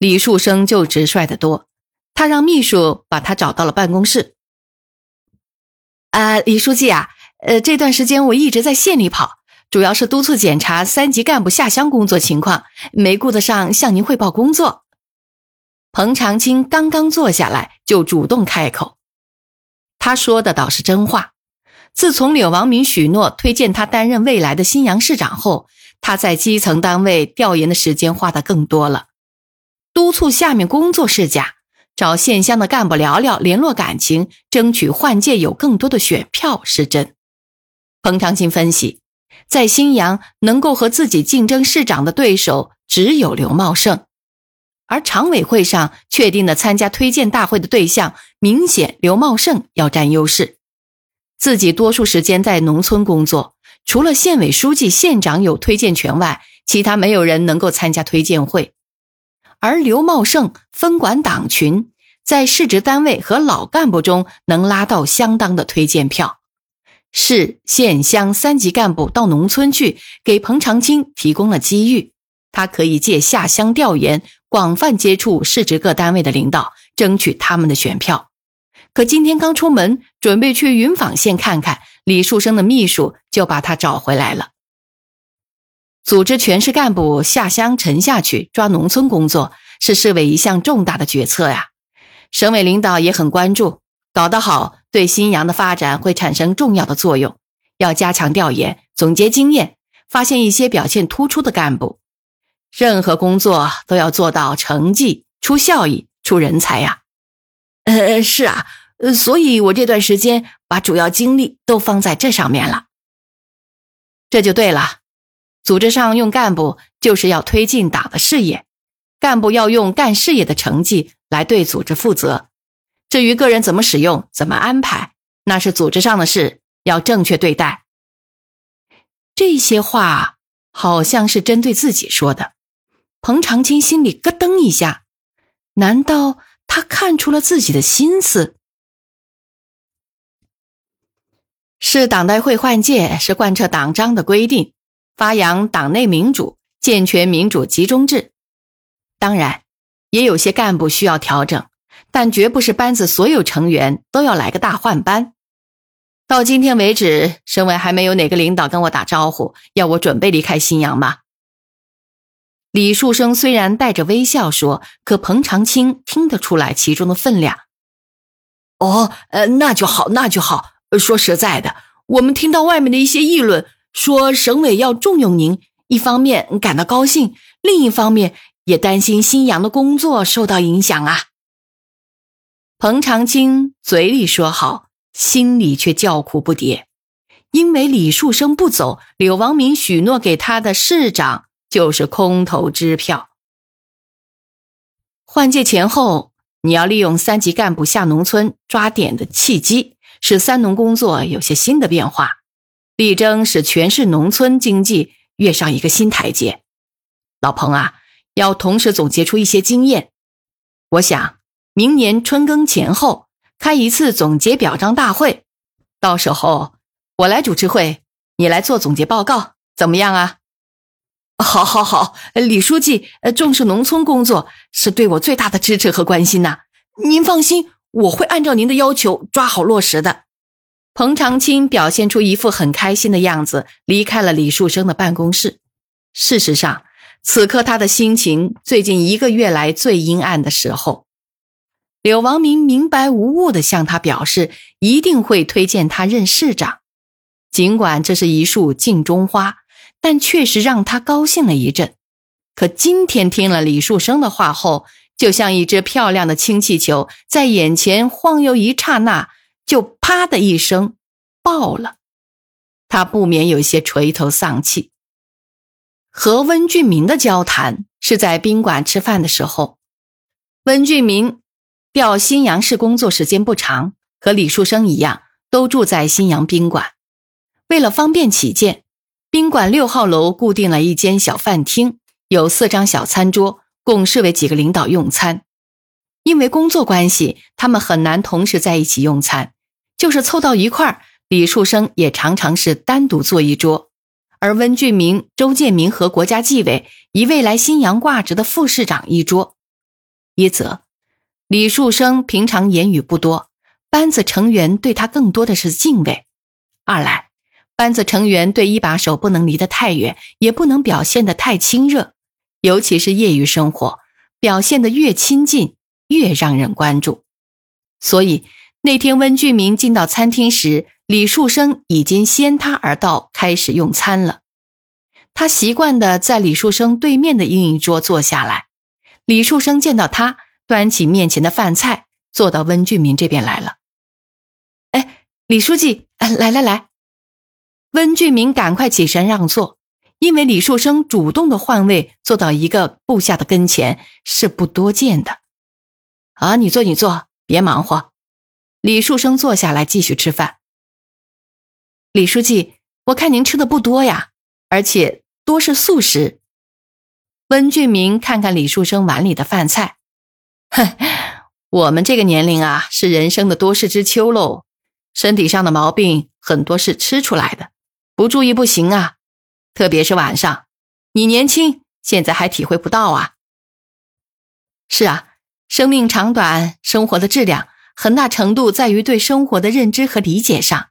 李树生就直率得多。他让秘书把他找到了办公室。啊，李书记啊，呃，这段时间我一直在县里跑，主要是督促检查三级干部下乡工作情况，没顾得上向您汇报工作。彭长青刚刚坐下来，就主动开口。他说的倒是真话。自从柳王明许诺推荐他担任未来的新阳市长后。他在基层单位调研的时间花的更多了，督促下面工作是假，找县乡的干部聊聊，联络感情，争取换届有更多的选票是真。彭长青分析，在新阳能够和自己竞争市长的对手只有刘茂盛，而常委会上确定的参加推荐大会的对象，明显刘茂盛要占优势。自己多数时间在农村工作。除了县委书记、县长有推荐权外，其他没有人能够参加推荐会。而刘茂盛分管党群，在市直单位和老干部中能拉到相当的推荐票。市、县、乡三级干部到农村去，给彭长青提供了机遇。他可以借下乡调研，广泛接触市直各单位的领导，争取他们的选票。可今天刚出门，准备去云坊县看看。李树生的秘书就把他找回来了。组织全市干部下乡沉下去抓农村工作，是市委一项重大的决策呀。省委领导也很关注，搞得好对新阳的发展会产生重要的作用。要加强调研，总结经验，发现一些表现突出的干部。任何工作都要做到成绩出效益出人才呀。呃，是啊。呃，所以我这段时间把主要精力都放在这上面了。这就对了，组织上用干部就是要推进党的事业，干部要用干事业的成绩来对组织负责。至于个人怎么使用、怎么安排，那是组织上的事，要正确对待。这些话好像是针对自己说的，彭长青心里咯噔一下，难道他看出了自己的心思？是党代会换届是贯彻党章的规定，发扬党内民主，健全民主集中制。当然，也有些干部需要调整，但绝不是班子所有成员都要来个大换班。到今天为止，省委还没有哪个领导跟我打招呼，要我准备离开新阳吗？李树生虽然带着微笑说，可彭长青听得出来其中的分量。哦，呃，那就好，那就好。说实在的，我们听到外面的一些议论，说省委要重用您，一方面感到高兴，另一方面也担心新阳的工作受到影响啊。彭长青嘴里说好，心里却叫苦不迭，因为李树生不走，柳王明许诺给他的市长就是空头支票。换届前后，你要利用三级干部下农村抓点的契机。使三农工作有些新的变化，力争使全市农村经济跃上一个新台阶。老彭啊，要同时总结出一些经验。我想明年春耕前后开一次总结表彰大会，到时候我来主持会，你来做总结报告，怎么样啊？好，好，好，李书记重视农村工作是对我最大的支持和关心呐。您放心。我会按照您的要求抓好落实的。彭长青表现出一副很开心的样子，离开了李树生的办公室。事实上，此刻他的心情最近一个月来最阴暗的时候。柳王明明白无误地向他表示，一定会推荐他任市长。尽管这是一束镜中花，但确实让他高兴了一阵。可今天听了李树生的话后，就像一只漂亮的氢气球在眼前晃悠一刹那，就啪的一声爆了。他不免有些垂头丧气。和温俊明的交谈是在宾馆吃饭的时候，温俊明调新阳市工作时间不长，和李树生一样，都住在新阳宾馆。为了方便起见，宾馆六号楼固定了一间小饭厅，有四张小餐桌，供市委几个领导用餐。因为工作关系，他们很难同时在一起用餐，就是凑到一块儿，李树生也常常是单独坐一桌。而温俊明、周建明和国家纪委一位来新阳挂职的副市长一桌。一则，李树生平常言语不多，班子成员对他更多的是敬畏；二来，班子成员对一把手不能离得太远，也不能表现得太亲热，尤其是业余生活，表现得越亲近越让人关注。所以那天温俊明进到餐厅时，李树生已经先他而到，开始用餐了。他习惯的在李树生对面的另一桌坐下来。李树生见到他，端起面前的饭菜，坐到温俊明这边来了。哎，李书记，来来来！温俊明赶快起身让座，因为李树生主动的换位坐到一个部下的跟前是不多见的。啊，你坐，你坐，别忙活。李树生坐下来继续吃饭。李书记，我看您吃的不多呀，而且多是素食。温俊明看看李树生碗里的饭菜，哼，我们这个年龄啊，是人生的多事之秋喽，身体上的毛病很多是吃出来的，不注意不行啊。特别是晚上，你年轻，现在还体会不到啊。是啊，生命长短，生活的质量，很大程度在于对生活的认知和理解上。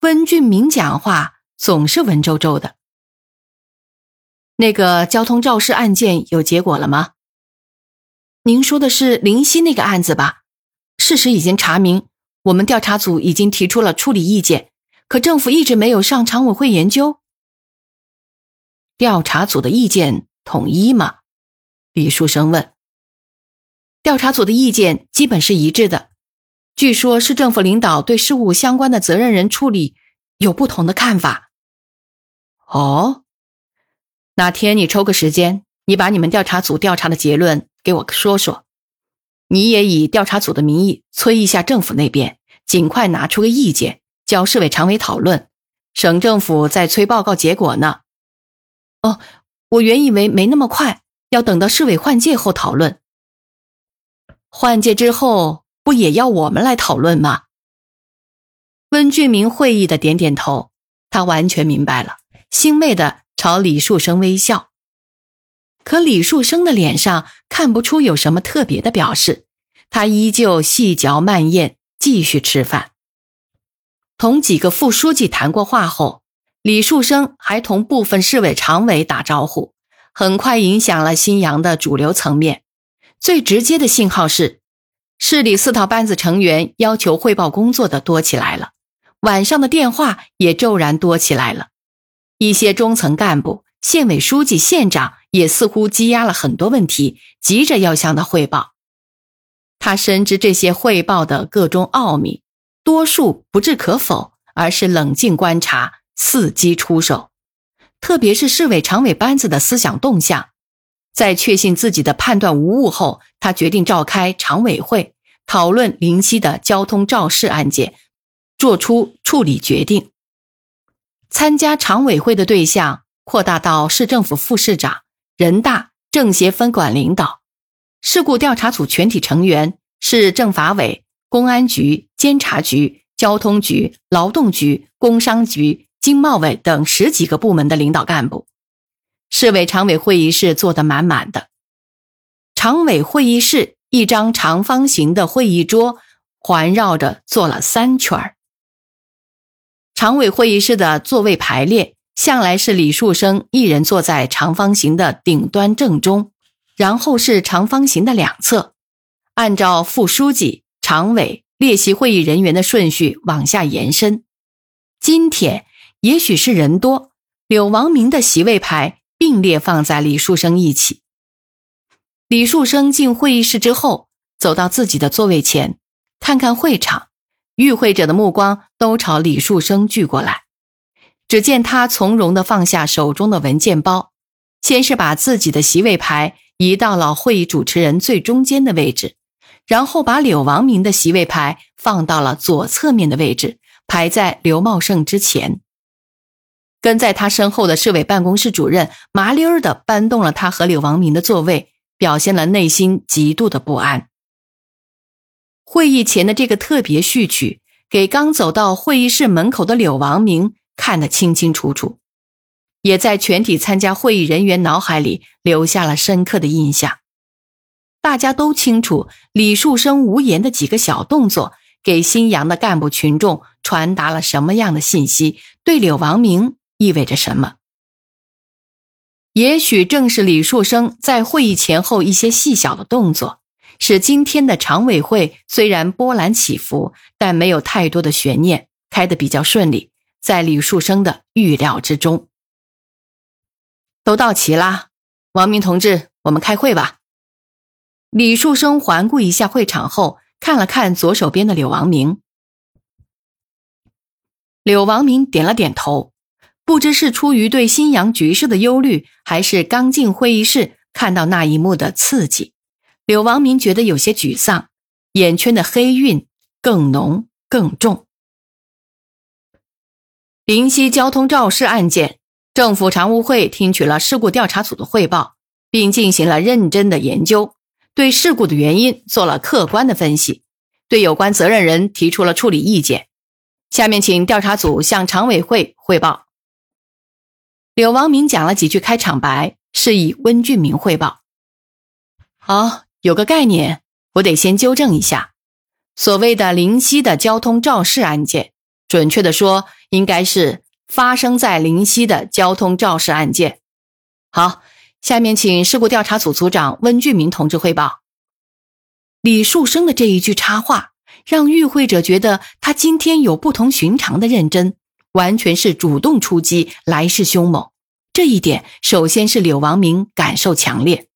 温俊明讲话总是文绉绉的。那个交通肇事案件有结果了吗？您说的是林夕那个案子吧？事实已经查明，我们调查组已经提出了处理意见，可政府一直没有上常委会研究。调查组的意见统一吗？李书生问。调查组的意见基本是一致的。据说，市政府领导对事务相关的责任人处理有不同的看法。哦，哪天你抽个时间，你把你们调查组调查的结论给我说说。你也以调查组的名义催一下政府那边，尽快拿出个意见，交市委常委讨论。省政府在催报告结果呢。哦，我原以为没那么快，要等到市委换届后讨论。换届之后。不也要我们来讨论吗？温俊明会意的点点头，他完全明白了，欣慰的朝李树生微笑。可李树生的脸上看不出有什么特别的表示，他依旧细嚼慢咽，继续吃饭。同几个副书记谈过话后，李树生还同部分市委常委打招呼，很快影响了新阳的主流层面。最直接的信号是。市里四套班子成员要求汇报工作的多起来了，晚上的电话也骤然多起来了。一些中层干部、县委书记、县长也似乎积压了很多问题，急着要向他汇报。他深知这些汇报的各种奥秘，多数不置可否，而是冷静观察，伺机出手。特别是市委常委班子的思想动向。在确信自己的判断无误后，他决定召开常委会讨论林夕的交通肇事案件，作出处理决定。参加常委会的对象扩大到市政府副市长、人大、政协分管领导。事故调查组全体成员市政法委、公安局、监察局、交通局、劳动局、工商局、经贸委等十几个部门的领导干部。市委常委会议室坐得满满的，常委会议室一张长方形的会议桌环绕着坐了三圈儿。常委会议室的座位排列向来是李树生一人坐在长方形的顶端正中，然后是长方形的两侧，按照副书记、常委、列席会议人员的顺序往下延伸。今天也许是人多，柳王明的席位牌。并列放在李树生一起。李树生进会议室之后，走到自己的座位前，看看会场，与会者的目光都朝李树生聚过来。只见他从容地放下手中的文件包，先是把自己的席位牌移到了会议主持人最中间的位置，然后把柳王明的席位牌放到了左侧面的位置，排在刘茂盛之前。跟在他身后的市委办公室主任麻溜儿的搬动了他和柳王明的座位，表现了内心极度的不安。会议前的这个特别序曲，给刚走到会议室门口的柳王明看得清清楚楚，也在全体参加会议人员脑海里留下了深刻的印象。大家都清楚李树生无言的几个小动作，给新阳的干部群众传达了什么样的信息，对柳王明。意味着什么？也许正是李树生在会议前后一些细小的动作，使今天的常委会虽然波澜起伏，但没有太多的悬念，开得比较顺利，在李树生的预料之中。都到齐啦，王明同志，我们开会吧。李树生环顾一下会场后，看了看左手边的柳王明。柳王明点了点头。不知是出于对新阳局势的忧虑，还是刚进会议室看到那一幕的刺激，柳王明觉得有些沮丧，眼圈的黑晕更浓更重。灵溪交通肇事案件，政府常务会听取了事故调查组的汇报，并进行了认真的研究，对事故的原因做了客观的分析，对有关责任人提出了处理意见。下面请调查组向常委会汇报。柳王明讲了几句开场白，示意温俊明汇报。好，有个概念，我得先纠正一下。所谓的灵溪的交通肇事案件，准确的说，应该是发生在灵溪的交通肇事案件。好，下面请事故调查组组长温俊明同志汇报。李树生的这一句插话，让与会者觉得他今天有不同寻常的认真。完全是主动出击，来势凶猛。这一点，首先是柳王明感受强烈。